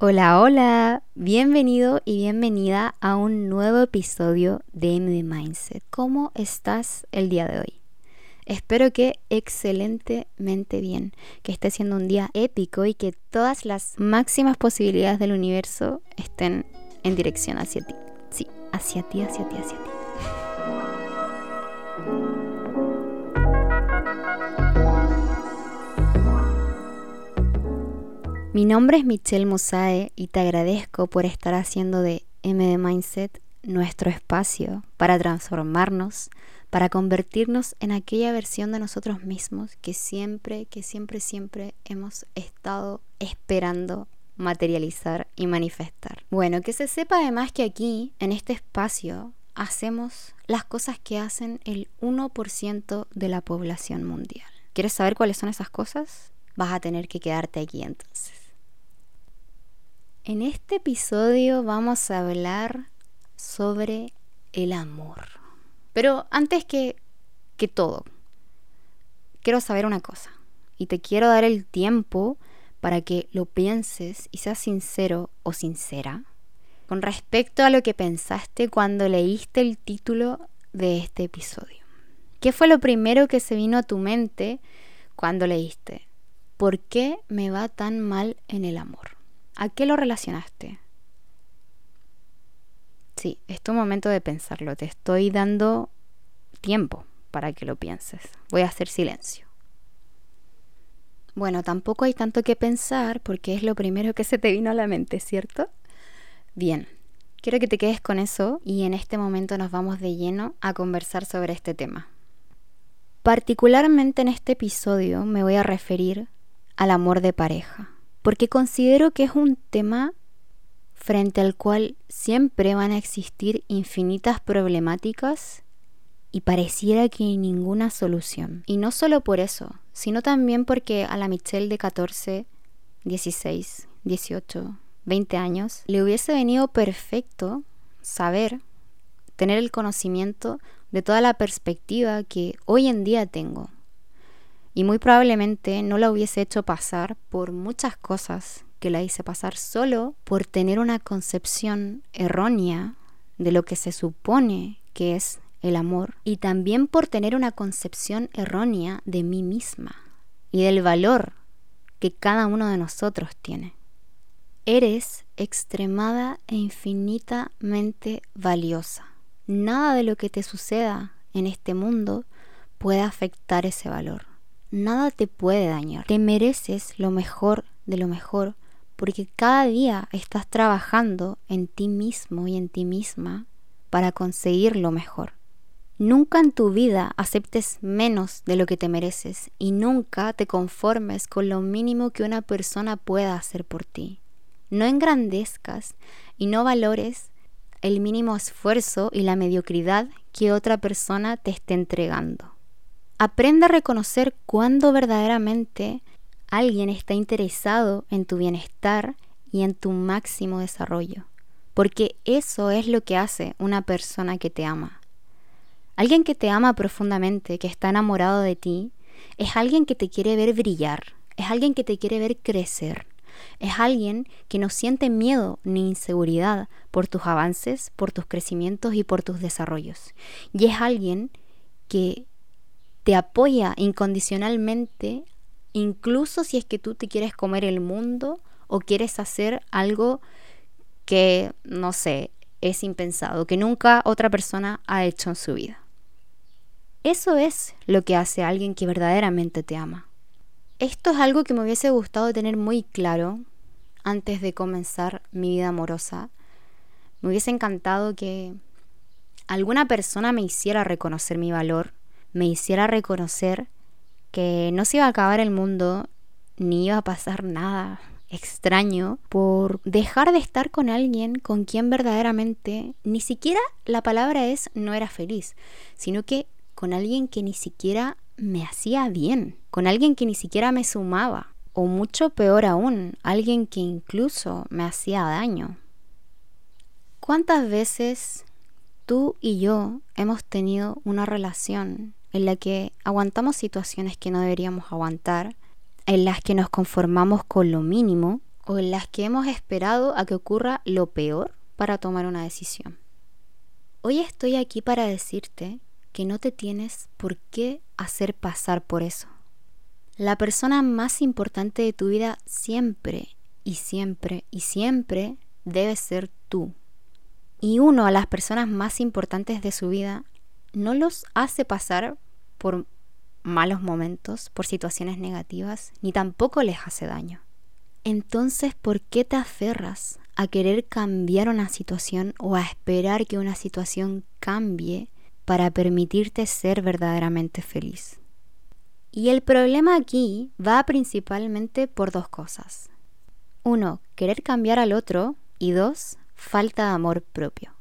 Hola, hola, bienvenido y bienvenida a un nuevo episodio de MD Mindset. ¿Cómo estás el día de hoy? Espero que excelentemente bien, que esté siendo un día épico y que todas las máximas posibilidades del universo estén en dirección hacia ti. Sí, hacia ti, hacia ti, hacia ti. Mi nombre es Michelle Musae y te agradezco por estar haciendo de MD Mindset nuestro espacio para transformarnos, para convertirnos en aquella versión de nosotros mismos que siempre, que siempre, siempre hemos estado esperando materializar y manifestar. Bueno, que se sepa además que aquí, en este espacio, hacemos las cosas que hacen el 1% de la población mundial. ¿Quieres saber cuáles son esas cosas? Vas a tener que quedarte aquí entonces. En este episodio vamos a hablar sobre el amor. Pero antes que, que todo, quiero saber una cosa. Y te quiero dar el tiempo para que lo pienses y seas sincero o sincera con respecto a lo que pensaste cuando leíste el título de este episodio. ¿Qué fue lo primero que se vino a tu mente cuando leíste? ¿Por qué me va tan mal en el amor? ¿A qué lo relacionaste? Sí, es tu momento de pensarlo. Te estoy dando tiempo para que lo pienses. Voy a hacer silencio. Bueno, tampoco hay tanto que pensar porque es lo primero que se te vino a la mente, ¿cierto? Bien, quiero que te quedes con eso y en este momento nos vamos de lleno a conversar sobre este tema. Particularmente en este episodio me voy a referir al amor de pareja porque considero que es un tema frente al cual siempre van a existir infinitas problemáticas y pareciera que hay ninguna solución. Y no solo por eso, sino también porque a la Michelle de 14, 16, 18, 20 años le hubiese venido perfecto saber, tener el conocimiento de toda la perspectiva que hoy en día tengo y muy probablemente no la hubiese hecho pasar por muchas cosas que la hice pasar solo por tener una concepción errónea de lo que se supone que es el amor y también por tener una concepción errónea de mí misma y del valor que cada uno de nosotros tiene. Eres extremada e infinitamente valiosa. Nada de lo que te suceda en este mundo puede afectar ese valor nada te puede dañar. Te mereces lo mejor de lo mejor porque cada día estás trabajando en ti mismo y en ti misma para conseguir lo mejor. Nunca en tu vida aceptes menos de lo que te mereces y nunca te conformes con lo mínimo que una persona pueda hacer por ti. No engrandezcas y no valores el mínimo esfuerzo y la mediocridad que otra persona te esté entregando. Aprende a reconocer cuándo verdaderamente alguien está interesado en tu bienestar y en tu máximo desarrollo, porque eso es lo que hace una persona que te ama. Alguien que te ama profundamente, que está enamorado de ti, es alguien que te quiere ver brillar, es alguien que te quiere ver crecer, es alguien que no siente miedo ni inseguridad por tus avances, por tus crecimientos y por tus desarrollos. Y es alguien que te apoya incondicionalmente, incluso si es que tú te quieres comer el mundo o quieres hacer algo que, no sé, es impensado, que nunca otra persona ha hecho en su vida. Eso es lo que hace a alguien que verdaderamente te ama. Esto es algo que me hubiese gustado tener muy claro antes de comenzar mi vida amorosa. Me hubiese encantado que alguna persona me hiciera reconocer mi valor me hiciera reconocer que no se iba a acabar el mundo ni iba a pasar nada extraño por dejar de estar con alguien con quien verdaderamente ni siquiera la palabra es no era feliz, sino que con alguien que ni siquiera me hacía bien, con alguien que ni siquiera me sumaba, o mucho peor aún, alguien que incluso me hacía daño. ¿Cuántas veces tú y yo hemos tenido una relación en la que aguantamos situaciones que no deberíamos aguantar, en las que nos conformamos con lo mínimo o en las que hemos esperado a que ocurra lo peor para tomar una decisión. Hoy estoy aquí para decirte que no te tienes por qué hacer pasar por eso. La persona más importante de tu vida siempre y siempre y siempre debe ser tú. Y uno a las personas más importantes de su vida no los hace pasar por malos momentos, por situaciones negativas, ni tampoco les hace daño. Entonces, ¿por qué te aferras a querer cambiar una situación o a esperar que una situación cambie para permitirte ser verdaderamente feliz? Y el problema aquí va principalmente por dos cosas. Uno, querer cambiar al otro y dos, falta de amor propio.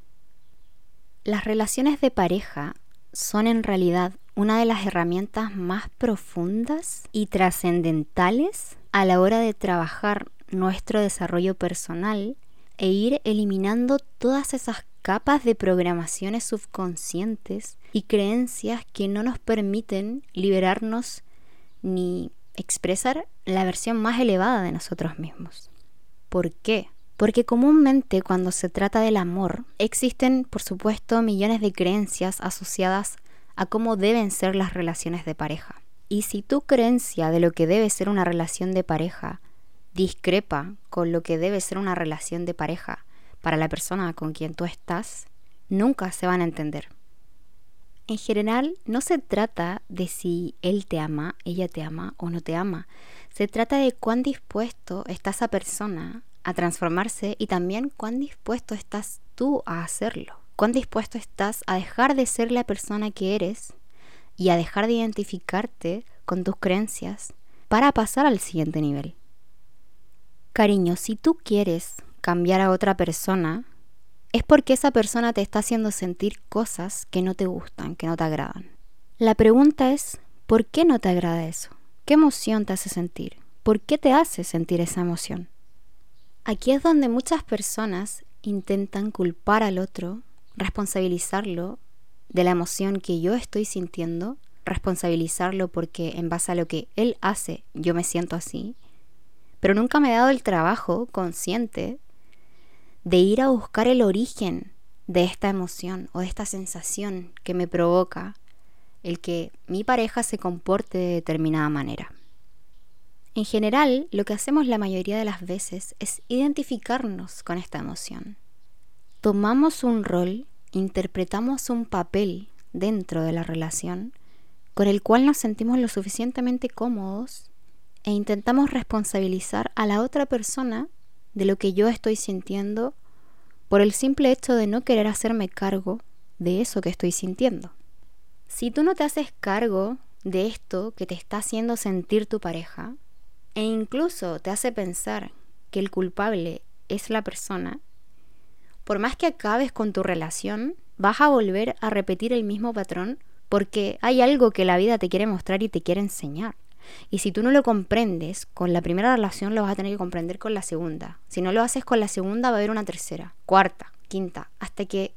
Las relaciones de pareja son en realidad una de las herramientas más profundas y trascendentales a la hora de trabajar nuestro desarrollo personal e ir eliminando todas esas capas de programaciones subconscientes y creencias que no nos permiten liberarnos ni expresar la versión más elevada de nosotros mismos. ¿Por qué? Porque comúnmente cuando se trata del amor, existen, por supuesto, millones de creencias asociadas a cómo deben ser las relaciones de pareja. Y si tu creencia de lo que debe ser una relación de pareja discrepa con lo que debe ser una relación de pareja para la persona con quien tú estás, nunca se van a entender. En general, no se trata de si él te ama, ella te ama o no te ama. Se trata de cuán dispuesto está esa persona a transformarse y también cuán dispuesto estás tú a hacerlo. Cuán dispuesto estás a dejar de ser la persona que eres y a dejar de identificarte con tus creencias para pasar al siguiente nivel. Cariño, si tú quieres cambiar a otra persona, es porque esa persona te está haciendo sentir cosas que no te gustan, que no te agradan. La pregunta es, ¿por qué no te agrada eso? ¿Qué emoción te hace sentir? ¿Por qué te hace sentir esa emoción? Aquí es donde muchas personas intentan culpar al otro, responsabilizarlo de la emoción que yo estoy sintiendo, responsabilizarlo porque en base a lo que él hace yo me siento así, pero nunca me he dado el trabajo consciente de ir a buscar el origen de esta emoción o de esta sensación que me provoca el que mi pareja se comporte de determinada manera. En general, lo que hacemos la mayoría de las veces es identificarnos con esta emoción. Tomamos un rol, interpretamos un papel dentro de la relación con el cual nos sentimos lo suficientemente cómodos e intentamos responsabilizar a la otra persona de lo que yo estoy sintiendo por el simple hecho de no querer hacerme cargo de eso que estoy sintiendo. Si tú no te haces cargo de esto que te está haciendo sentir tu pareja, e incluso te hace pensar que el culpable es la persona, por más que acabes con tu relación, vas a volver a repetir el mismo patrón porque hay algo que la vida te quiere mostrar y te quiere enseñar. Y si tú no lo comprendes con la primera relación, lo vas a tener que comprender con la segunda. Si no lo haces con la segunda, va a haber una tercera, cuarta, quinta, hasta que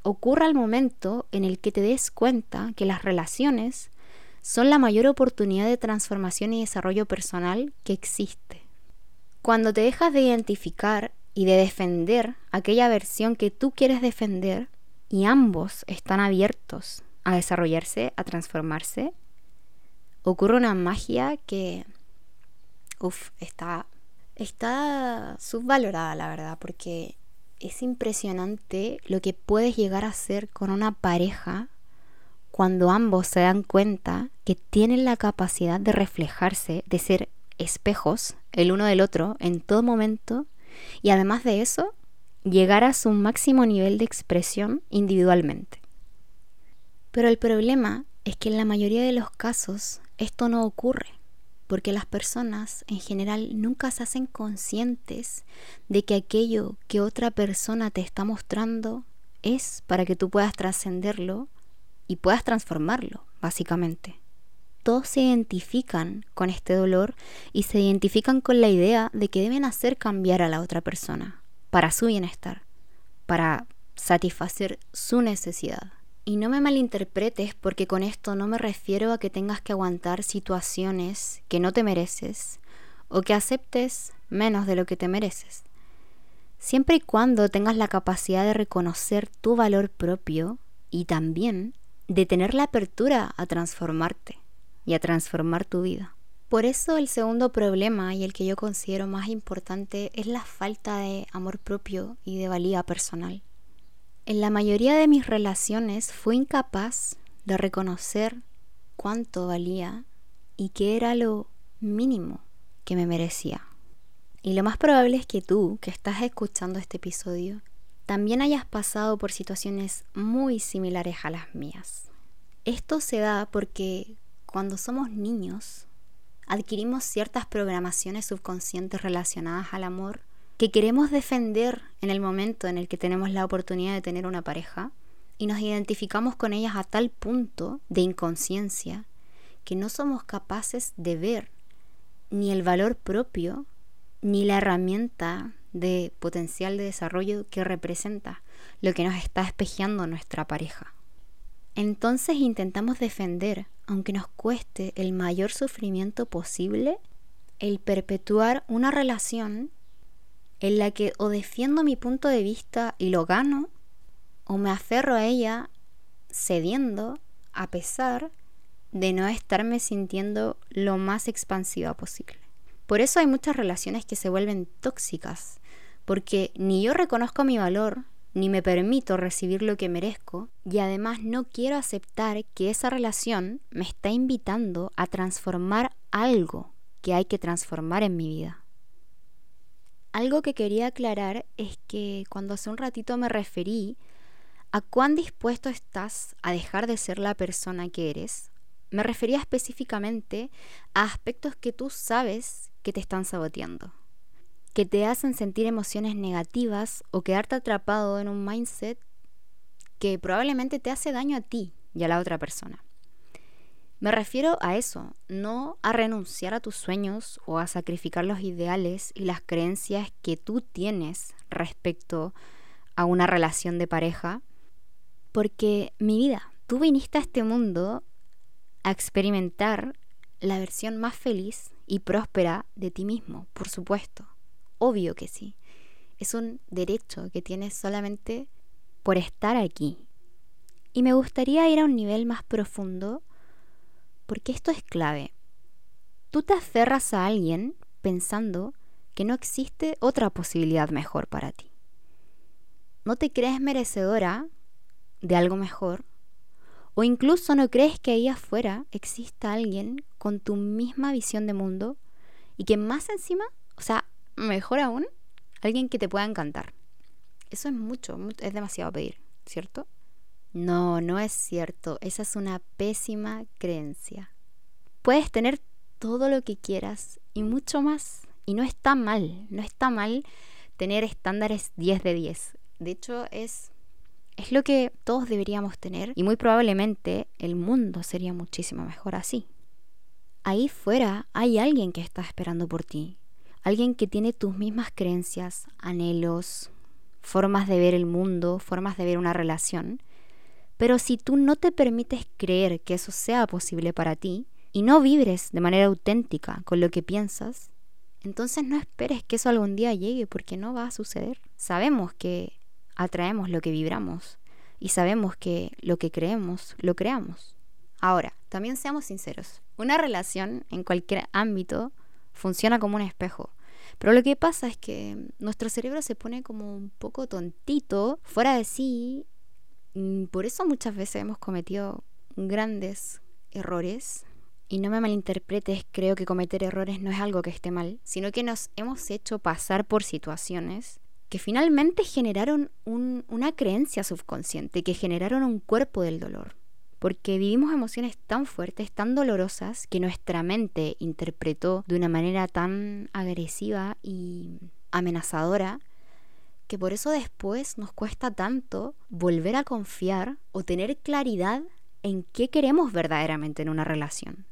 ocurra el momento en el que te des cuenta que las relaciones son la mayor oportunidad de transformación y desarrollo personal que existe. Cuando te dejas de identificar y de defender aquella versión que tú quieres defender y ambos están abiertos a desarrollarse, a transformarse, ocurre una magia que, uff, está, está subvalorada, la verdad, porque es impresionante lo que puedes llegar a hacer con una pareja cuando ambos se dan cuenta que tienen la capacidad de reflejarse, de ser espejos el uno del otro en todo momento y además de eso, llegar a su máximo nivel de expresión individualmente. Pero el problema es que en la mayoría de los casos esto no ocurre, porque las personas en general nunca se hacen conscientes de que aquello que otra persona te está mostrando es para que tú puedas trascenderlo y puedas transformarlo, básicamente. Todos se identifican con este dolor y se identifican con la idea de que deben hacer cambiar a la otra persona para su bienestar, para satisfacer su necesidad. Y no me malinterpretes porque con esto no me refiero a que tengas que aguantar situaciones que no te mereces o que aceptes menos de lo que te mereces. Siempre y cuando tengas la capacidad de reconocer tu valor propio y también de tener la apertura a transformarte y a transformar tu vida. Por eso el segundo problema y el que yo considero más importante es la falta de amor propio y de valía personal. En la mayoría de mis relaciones fui incapaz de reconocer cuánto valía y qué era lo mínimo que me merecía. Y lo más probable es que tú, que estás escuchando este episodio, también hayas pasado por situaciones muy similares a las mías. Esto se da porque cuando somos niños adquirimos ciertas programaciones subconscientes relacionadas al amor que queremos defender en el momento en el que tenemos la oportunidad de tener una pareja y nos identificamos con ellas a tal punto de inconsciencia que no somos capaces de ver ni el valor propio ni la herramienta de potencial de desarrollo que representa lo que nos está espejeando nuestra pareja. Entonces intentamos defender, aunque nos cueste el mayor sufrimiento posible, el perpetuar una relación en la que o defiendo mi punto de vista y lo gano, o me aferro a ella cediendo a pesar de no estarme sintiendo lo más expansiva posible. Por eso hay muchas relaciones que se vuelven tóxicas, porque ni yo reconozco mi valor, ni me permito recibir lo que merezco y además no quiero aceptar que esa relación me está invitando a transformar algo que hay que transformar en mi vida. Algo que quería aclarar es que cuando hace un ratito me referí a cuán dispuesto estás a dejar de ser la persona que eres, me refería específicamente a aspectos que tú sabes que te están saboteando que te hacen sentir emociones negativas o quedarte atrapado en un mindset que probablemente te hace daño a ti y a la otra persona. Me refiero a eso, no a renunciar a tus sueños o a sacrificar los ideales y las creencias que tú tienes respecto a una relación de pareja, porque mi vida, tú viniste a este mundo a experimentar la versión más feliz y próspera de ti mismo, por supuesto. Obvio que sí. Es un derecho que tienes solamente por estar aquí. Y me gustaría ir a un nivel más profundo porque esto es clave. Tú te aferras a alguien pensando que no existe otra posibilidad mejor para ti. No te crees merecedora de algo mejor o incluso no crees que ahí afuera exista alguien con tu misma visión de mundo y que más encima, o sea, mejor aún, alguien que te pueda encantar. Eso es mucho, es demasiado pedir, ¿cierto? No, no es cierto. Esa es una pésima creencia. Puedes tener todo lo que quieras y mucho más. Y no está mal, no está mal tener estándares 10 de 10. De hecho, es, es lo que todos deberíamos tener y muy probablemente el mundo sería muchísimo mejor así. Ahí fuera hay alguien que está esperando por ti alguien que tiene tus mismas creencias, anhelos, formas de ver el mundo, formas de ver una relación. Pero si tú no te permites creer que eso sea posible para ti y no vibres de manera auténtica con lo que piensas, entonces no esperes que eso algún día llegue porque no va a suceder. Sabemos que atraemos lo que vibramos y sabemos que lo que creemos, lo creamos. Ahora, también seamos sinceros, una relación en cualquier ámbito funciona como un espejo. Pero lo que pasa es que nuestro cerebro se pone como un poco tontito, fuera de sí. Por eso muchas veces hemos cometido grandes errores. Y no me malinterpretes, creo que cometer errores no es algo que esté mal, sino que nos hemos hecho pasar por situaciones que finalmente generaron una creencia subconsciente, que generaron un cuerpo del dolor porque vivimos emociones tan fuertes, tan dolorosas, que nuestra mente interpretó de una manera tan agresiva y amenazadora, que por eso después nos cuesta tanto volver a confiar o tener claridad en qué queremos verdaderamente en una relación.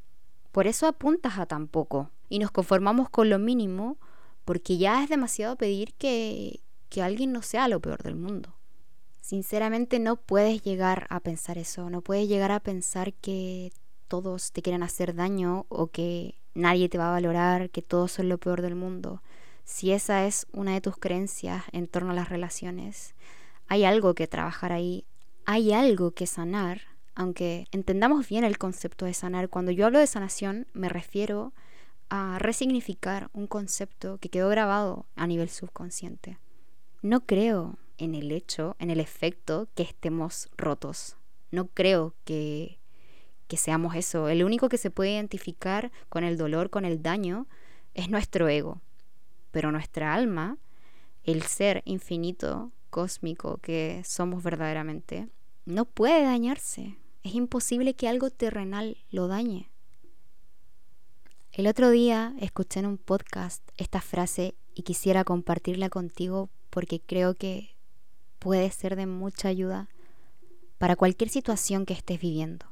Por eso apuntas a tan poco y nos conformamos con lo mínimo porque ya es demasiado pedir que, que alguien no sea lo peor del mundo. Sinceramente no puedes llegar a pensar eso, no puedes llegar a pensar que todos te quieren hacer daño o que nadie te va a valorar, que todos son lo peor del mundo. si esa es una de tus creencias en torno a las relaciones, hay algo que trabajar ahí, hay algo que sanar, aunque entendamos bien el concepto de sanar. Cuando yo hablo de sanación me refiero a resignificar un concepto que quedó grabado a nivel subconsciente. No creo en el hecho, en el efecto que estemos rotos. No creo que, que seamos eso. El único que se puede identificar con el dolor, con el daño, es nuestro ego. Pero nuestra alma, el ser infinito, cósmico que somos verdaderamente, no puede dañarse. Es imposible que algo terrenal lo dañe. El otro día escuché en un podcast esta frase y quisiera compartirla contigo porque creo que puede ser de mucha ayuda para cualquier situación que estés viviendo.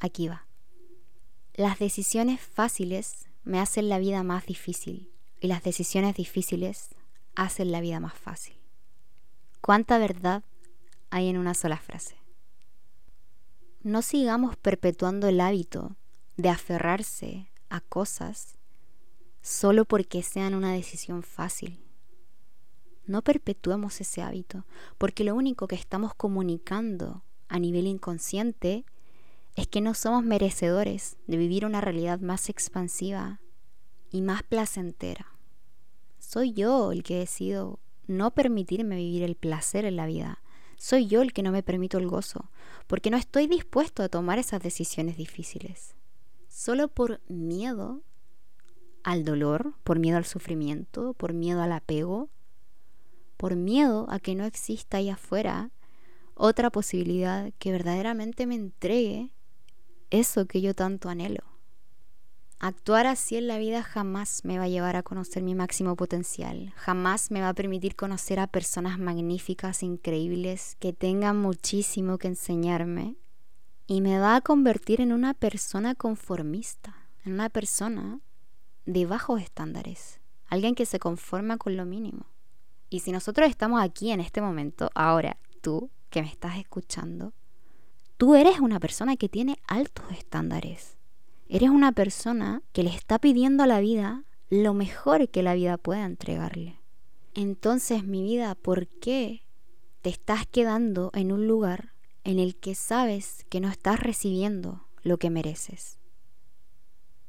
Aquí va. Las decisiones fáciles me hacen la vida más difícil y las decisiones difíciles hacen la vida más fácil. ¿Cuánta verdad hay en una sola frase? No sigamos perpetuando el hábito de aferrarse a cosas solo porque sean una decisión fácil. No perpetuemos ese hábito, porque lo único que estamos comunicando a nivel inconsciente es que no somos merecedores de vivir una realidad más expansiva y más placentera. Soy yo el que decido no permitirme vivir el placer en la vida. Soy yo el que no me permito el gozo, porque no estoy dispuesto a tomar esas decisiones difíciles. Solo por miedo al dolor, por miedo al sufrimiento, por miedo al apego, por miedo a que no exista ahí afuera otra posibilidad que verdaderamente me entregue eso que yo tanto anhelo. Actuar así en la vida jamás me va a llevar a conocer mi máximo potencial, jamás me va a permitir conocer a personas magníficas, increíbles, que tengan muchísimo que enseñarme y me va a convertir en una persona conformista, en una persona de bajos estándares, alguien que se conforma con lo mínimo. Y si nosotros estamos aquí en este momento, ahora, tú que me estás escuchando, tú eres una persona que tiene altos estándares. Eres una persona que le está pidiendo a la vida lo mejor que la vida pueda entregarle. Entonces, mi vida, ¿por qué te estás quedando en un lugar en el que sabes que no estás recibiendo lo que mereces?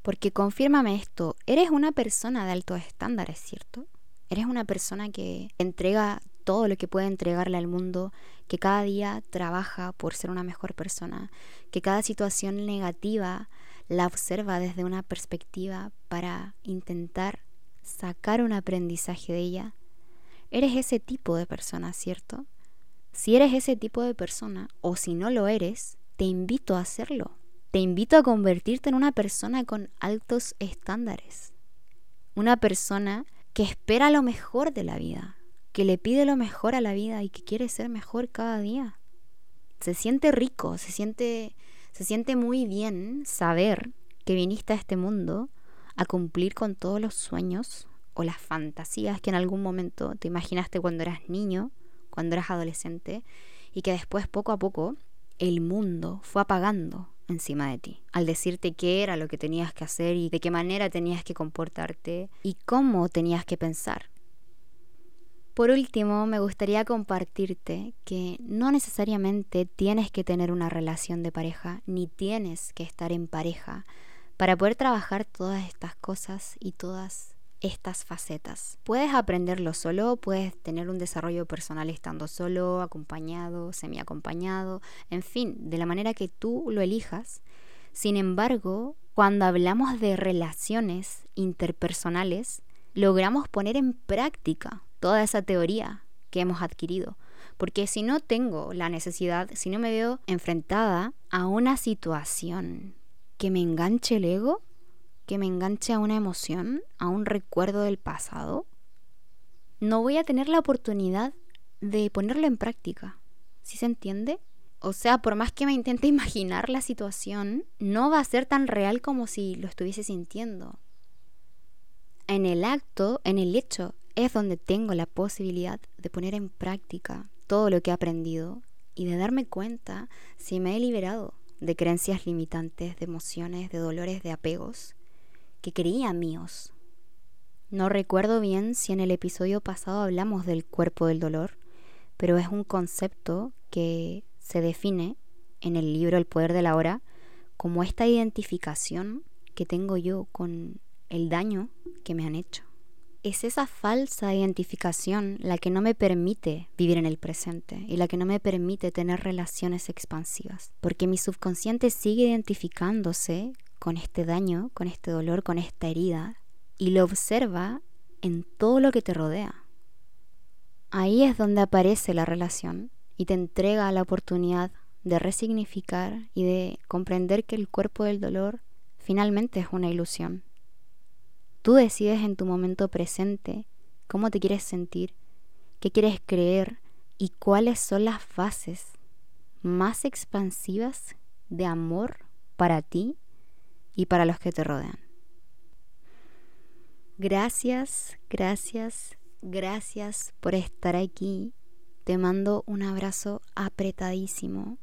Porque confírmame esto, eres una persona de altos estándares, ¿cierto? Eres una persona que entrega todo lo que puede entregarle al mundo, que cada día trabaja por ser una mejor persona, que cada situación negativa la observa desde una perspectiva para intentar sacar un aprendizaje de ella. Eres ese tipo de persona, ¿cierto? Si eres ese tipo de persona, o si no lo eres, te invito a hacerlo. Te invito a convertirte en una persona con altos estándares. Una persona que espera lo mejor de la vida, que le pide lo mejor a la vida y que quiere ser mejor cada día. Se siente rico, se siente, se siente muy bien saber que viniste a este mundo a cumplir con todos los sueños o las fantasías que en algún momento te imaginaste cuando eras niño, cuando eras adolescente, y que después poco a poco el mundo fue apagando encima de ti, al decirte qué era lo que tenías que hacer y de qué manera tenías que comportarte y cómo tenías que pensar. Por último, me gustaría compartirte que no necesariamente tienes que tener una relación de pareja, ni tienes que estar en pareja para poder trabajar todas estas cosas y todas estas facetas. Puedes aprenderlo solo, puedes tener un desarrollo personal estando solo, acompañado, semi acompañado, en fin, de la manera que tú lo elijas. Sin embargo, cuando hablamos de relaciones interpersonales, logramos poner en práctica toda esa teoría que hemos adquirido. Porque si no tengo la necesidad, si no me veo enfrentada a una situación que me enganche el ego, que me enganche a una emoción, a un recuerdo del pasado, no voy a tener la oportunidad de ponerlo en práctica. ¿Sí se entiende? O sea, por más que me intente imaginar la situación, no va a ser tan real como si lo estuviese sintiendo. En el acto, en el hecho, es donde tengo la posibilidad de poner en práctica todo lo que he aprendido y de darme cuenta si me he liberado de creencias limitantes, de emociones, de dolores, de apegos que creía míos. No recuerdo bien si en el episodio pasado hablamos del cuerpo del dolor, pero es un concepto que se define en el libro El poder de la hora como esta identificación que tengo yo con el daño que me han hecho. Es esa falsa identificación la que no me permite vivir en el presente y la que no me permite tener relaciones expansivas, porque mi subconsciente sigue identificándose con este daño, con este dolor, con esta herida, y lo observa en todo lo que te rodea. Ahí es donde aparece la relación y te entrega la oportunidad de resignificar y de comprender que el cuerpo del dolor finalmente es una ilusión. Tú decides en tu momento presente cómo te quieres sentir, qué quieres creer y cuáles son las fases más expansivas de amor para ti y para los que te rodean. Gracias, gracias, gracias por estar aquí. Te mando un abrazo apretadísimo.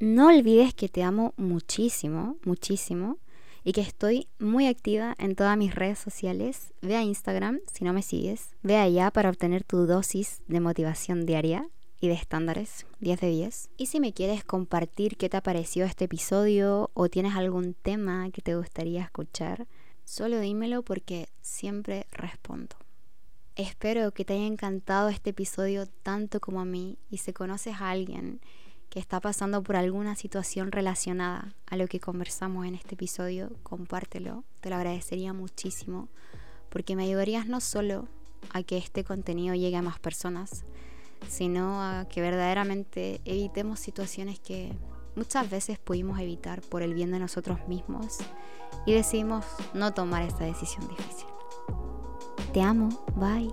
No olvides que te amo muchísimo, muchísimo y que estoy muy activa en todas mis redes sociales. Ve a Instagram si no me sigues. Ve allá para obtener tu dosis de motivación diaria y de estándares 10 de 10. Y si me quieres compartir qué te ha este episodio o tienes algún tema que te gustaría escuchar, solo dímelo porque siempre respondo. Espero que te haya encantado este episodio tanto como a mí y si conoces a alguien que está pasando por alguna situación relacionada a lo que conversamos en este episodio, compártelo, te lo agradecería muchísimo porque me ayudarías no solo a que este contenido llegue a más personas, sino a que verdaderamente evitemos situaciones que muchas veces pudimos evitar por el bien de nosotros mismos y decidimos no tomar esta decisión difícil. Te amo, bye.